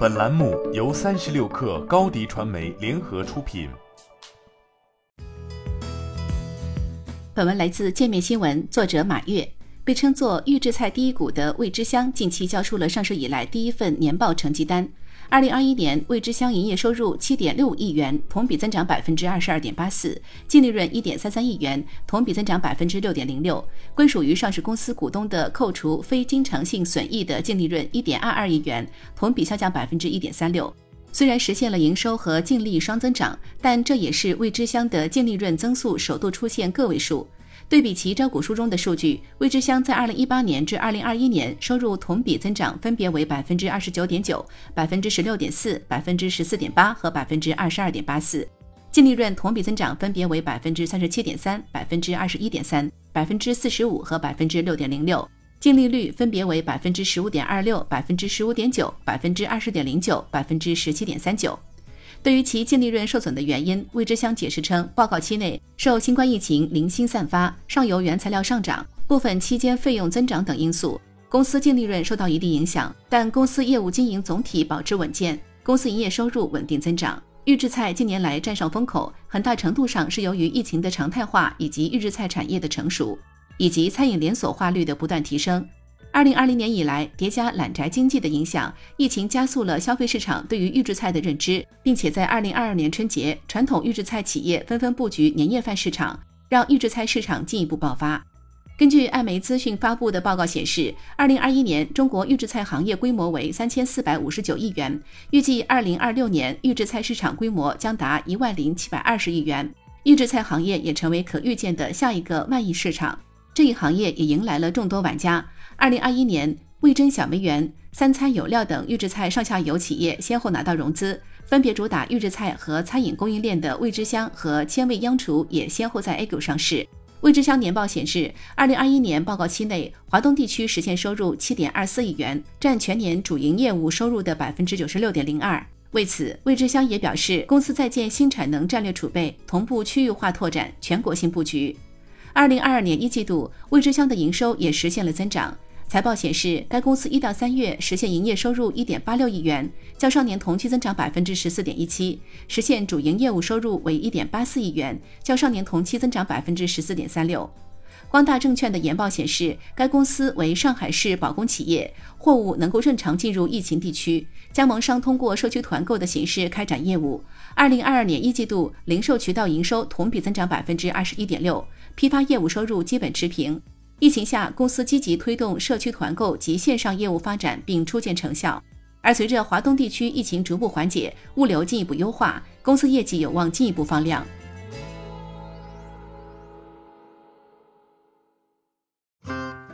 本栏目由三十六氪高低传媒联合出品。本文来自界面新闻，作者马跃。被称作预制菜第一股的味之香，近期交出了上市以来第一份年报成绩单。二零二一年，味之香营业收入七点六亿元，同比增长百分之二十二点八四；净利润一点三三亿元，同比增长百分之六点零六。归属于上市公司股东的扣除非经常性损益的净利润一点二二亿元，同比下降百分之一点三六。虽然实现了营收和净利双增长，但这也是味之香的净利润增速首度出现个位数。对比其招股书中的数据，味之香在二零一八年至二零二一年收入同比增长分别为百分之二十九点九、百分之十六点四、百分之十四点八和百分之二十二点八四，净利润同比增长分别为百分之三十七点三、百分之二十一点三、百分之四十五和百分之六点零六，净利率分别为百分之十五点二六、百分之十五点九、百分之二十点零九、百分之十七点三九。对于其净利润受损的原因，魏之香解释称，报告期内受新冠疫情零星散发、上游原材料上涨、部分期间费用增长等因素，公司净利润受到一定影响。但公司业务经营总体保持稳健，公司营业收入稳定增长。预制菜近年来站上风口，很大程度上是由于疫情的常态化以及预制菜产业的成熟，以及餐饮连锁化率的不断提升。二零二零年以来，叠加懒宅经济的影响，疫情加速了消费市场对于预制菜的认知，并且在二零二二年春节，传统预制菜企业纷纷布局年夜饭市场，让预制菜市场进一步爆发。根据艾媒资讯发布的报告显示，二零二一年中国预制菜行业规模为三千四百五十九亿元，预计二零二六年预制菜市场规模将达一万零七百二十亿元，预制菜行业也成为可预见的下一个万亿市场。这一行业也迎来了众多玩家。二零二一年，味珍小梅园、三餐有料等预制菜上下游企业先后拿到融资，分别主打预制菜和餐饮供应链的味之香和千味央厨也先后在 A 股上市。味之香年报显示，二零二一年报告期内，华东地区实现收入七点二四亿元，占全年主营业务收入的百分之九十六点零二。为此，味之香也表示，公司在建新产能战略储备，同步区域化拓展、全国性布局。二零二二年一季度，味之香的营收也实现了增长。财报显示，该公司一到三月实现营业收入一点八六亿元，较上年同期增长百分之十四点一七，实现主营业务收入为一点八四亿元，较上年同期增长百分之十四点三六。光大证券的研报显示，该公司为上海市保供企业，货物能够正常进入疫情地区，加盟商通过社区团购的形式开展业务。二零二二年一季度，零售渠道营收同比增长百分之二十一点六，批发业务收入基本持平。疫情下，公司积极推动社区团购及线上业务发展，并初见成效。而随着华东地区疫情逐步缓解，物流进一步优化，公司业绩有望进一步放量。